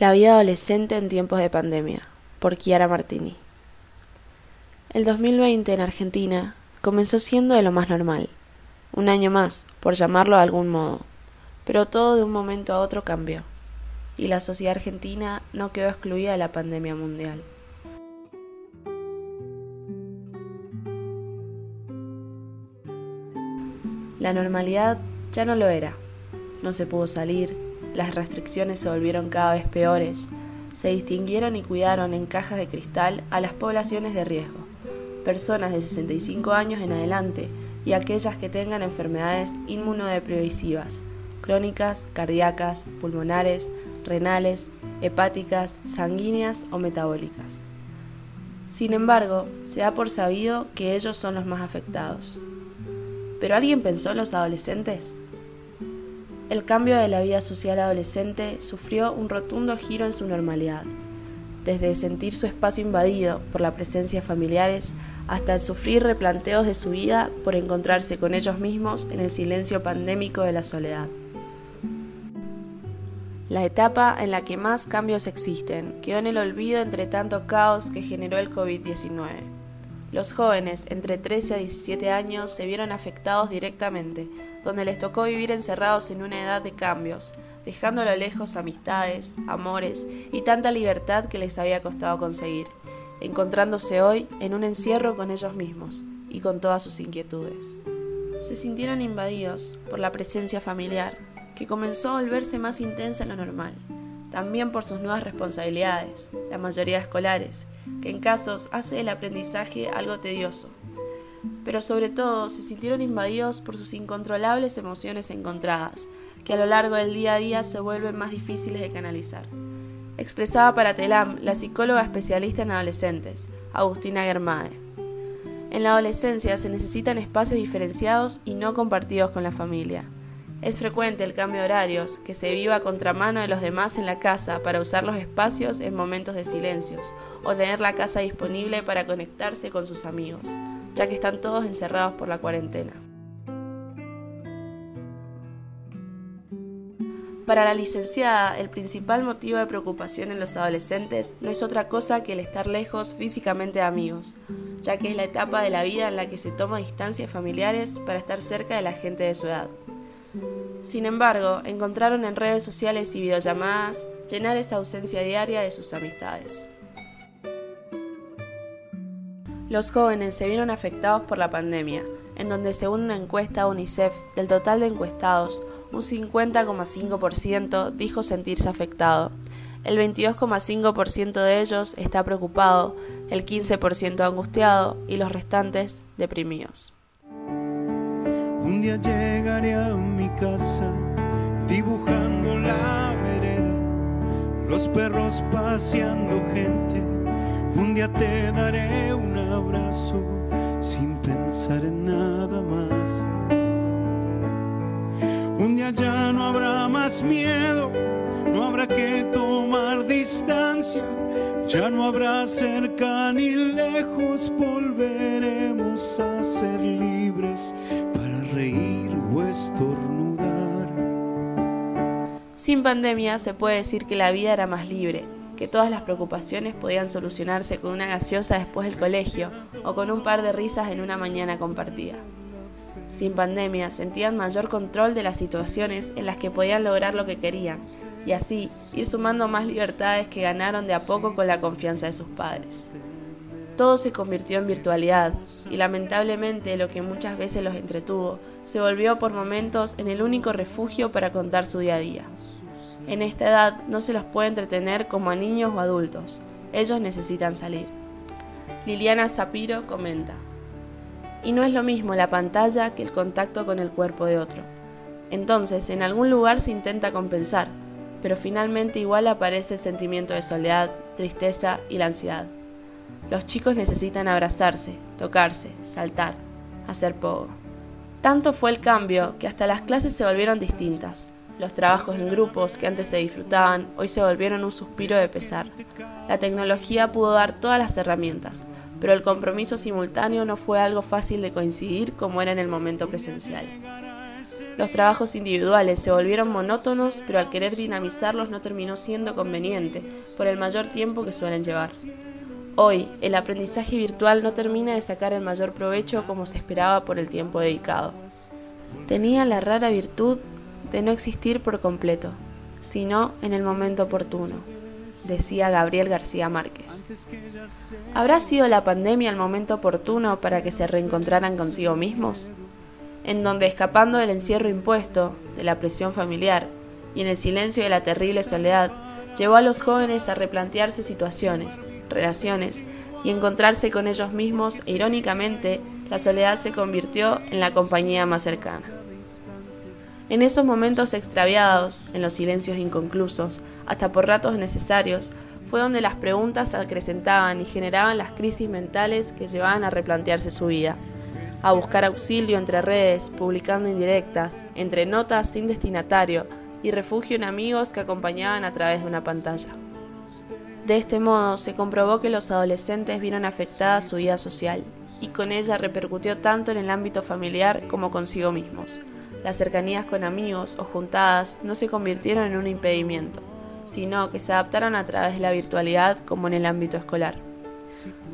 La vida adolescente en tiempos de pandemia, por Chiara Martini. El 2020 en Argentina comenzó siendo de lo más normal, un año más, por llamarlo de algún modo, pero todo de un momento a otro cambió, y la sociedad argentina no quedó excluida de la pandemia mundial. La normalidad ya no lo era, no se pudo salir, las restricciones se volvieron cada vez peores. Se distinguieron y cuidaron en cajas de cristal a las poblaciones de riesgo, personas de 65 años en adelante y aquellas que tengan enfermedades inmunodepresivas, crónicas, cardíacas, pulmonares, renales, hepáticas, sanguíneas o metabólicas. Sin embargo, se da por sabido que ellos son los más afectados. ¿Pero alguien pensó en los adolescentes? El cambio de la vida social adolescente sufrió un rotundo giro en su normalidad, desde sentir su espacio invadido por la presencia de familiares hasta el sufrir replanteos de su vida por encontrarse con ellos mismos en el silencio pandémico de la soledad. La etapa en la que más cambios existen quedó en el olvido entre tanto caos que generó el COVID-19. Los jóvenes entre 13 a 17 años se vieron afectados directamente, donde les tocó vivir encerrados en una edad de cambios, dejando lo lejos amistades, amores y tanta libertad que les había costado conseguir, encontrándose hoy en un encierro con ellos mismos y con todas sus inquietudes. Se sintieron invadidos por la presencia familiar, que comenzó a volverse más intensa en lo normal también por sus nuevas responsabilidades, la mayoría escolares, que en casos hace el aprendizaje algo tedioso. Pero sobre todo se sintieron invadidos por sus incontrolables emociones encontradas, que a lo largo del día a día se vuelven más difíciles de canalizar. Expresaba para Telam la psicóloga especialista en adolescentes, Agustina Germade. En la adolescencia se necesitan espacios diferenciados y no compartidos con la familia. Es frecuente el cambio de horarios, que se viva a contramano de los demás en la casa para usar los espacios en momentos de silencios, o tener la casa disponible para conectarse con sus amigos, ya que están todos encerrados por la cuarentena. Para la licenciada, el principal motivo de preocupación en los adolescentes no es otra cosa que el estar lejos físicamente de amigos, ya que es la etapa de la vida en la que se toma distancias familiares para estar cerca de la gente de su edad. Sin embargo, encontraron en redes sociales y videollamadas llenar esa ausencia diaria de sus amistades. Los jóvenes se vieron afectados por la pandemia, en donde según una encuesta UNICEF, del total de encuestados, un 50,5% dijo sentirse afectado. El 22,5% de ellos está preocupado, el 15% angustiado y los restantes deprimidos. Un día llegaré a mi casa dibujando la vereda, los perros paseando gente. Un día te daré un abrazo sin pensar en nada más. Un día ya no habrá más miedo, no habrá que tomar distancia, ya no habrá cerca ni lejos, volveremos a ser libres reír o estornudar. Sin pandemia se puede decir que la vida era más libre, que todas las preocupaciones podían solucionarse con una gaseosa después del colegio o con un par de risas en una mañana compartida. Sin pandemia sentían mayor control de las situaciones en las que podían lograr lo que querían y así ir sumando más libertades que ganaron de a poco con la confianza de sus padres todo se convirtió en virtualidad y lamentablemente lo que muchas veces los entretuvo se volvió por momentos en el único refugio para contar su día a día. En esta edad no se los puede entretener como a niños o adultos, ellos necesitan salir. Liliana Zapiro comenta, y no es lo mismo la pantalla que el contacto con el cuerpo de otro. Entonces, en algún lugar se intenta compensar, pero finalmente igual aparece el sentimiento de soledad, tristeza y la ansiedad. Los chicos necesitan abrazarse, tocarse, saltar, hacer poco. Tanto fue el cambio que hasta las clases se volvieron distintas. Los trabajos en grupos que antes se disfrutaban hoy se volvieron un suspiro de pesar. La tecnología pudo dar todas las herramientas, pero el compromiso simultáneo no fue algo fácil de coincidir como era en el momento presencial. Los trabajos individuales se volvieron monótonos, pero al querer dinamizarlos no terminó siendo conveniente, por el mayor tiempo que suelen llevar. Hoy, el aprendizaje virtual no termina de sacar el mayor provecho como se esperaba por el tiempo dedicado. Tenía la rara virtud de no existir por completo, sino en el momento oportuno, decía Gabriel García Márquez. ¿Habrá sido la pandemia el momento oportuno para que se reencontraran consigo mismos? En donde, escapando del encierro impuesto, de la presión familiar y en el silencio de la terrible soledad, llevó a los jóvenes a replantearse situaciones, relaciones y encontrarse con ellos mismos e irónicamente la soledad se convirtió en la compañía más cercana. En esos momentos extraviados, en los silencios inconclusos, hasta por ratos necesarios, fue donde las preguntas acrecentaban y generaban las crisis mentales que llevaban a replantearse su vida, a buscar auxilio entre redes, publicando indirectas, entre notas sin destinatario y refugio en amigos que acompañaban a través de una pantalla. De este modo, se comprobó que los adolescentes vieron afectada su vida social, y con ella repercutió tanto en el ámbito familiar como consigo mismos. Las cercanías con amigos o juntadas no se convirtieron en un impedimento, sino que se adaptaron a través de la virtualidad como en el ámbito escolar.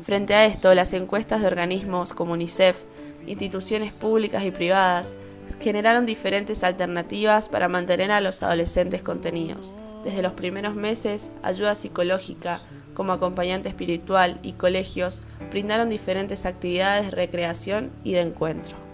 Frente a esto, las encuestas de organismos como UNICEF, instituciones públicas y privadas, generaron diferentes alternativas para mantener a los adolescentes contenidos, desde los primeros meses, ayuda psicológica como acompañante espiritual y colegios brindaron diferentes actividades de recreación y de encuentro.